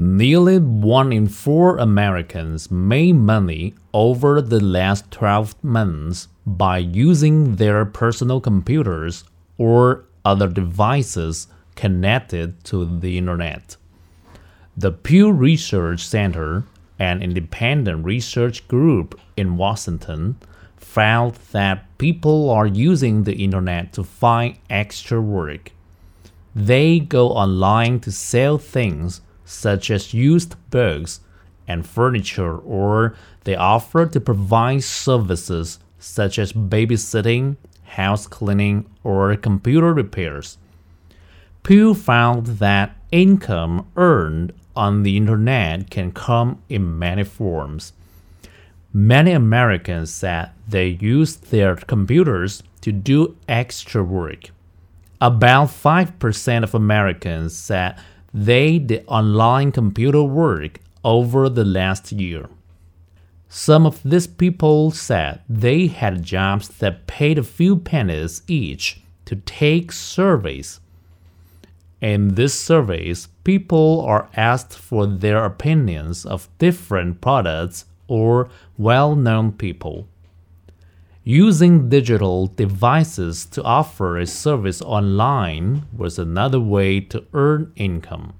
Nearly one in four Americans made money over the last 12 months by using their personal computers or other devices connected to the internet. The Pew Research Center, an independent research group in Washington, found that people are using the internet to find extra work. They go online to sell things such as used books and furniture, or they offer to provide services such as babysitting, house cleaning, or computer repairs. Pew found that income earned on the internet can come in many forms. Many Americans said they use their computers to do extra work. About 5% of Americans said they did online computer work over the last year. Some of these people said they had jobs that paid a few pennies each to take surveys. In these surveys, people are asked for their opinions of different products or well known people. Using digital devices to offer a service online was another way to earn income.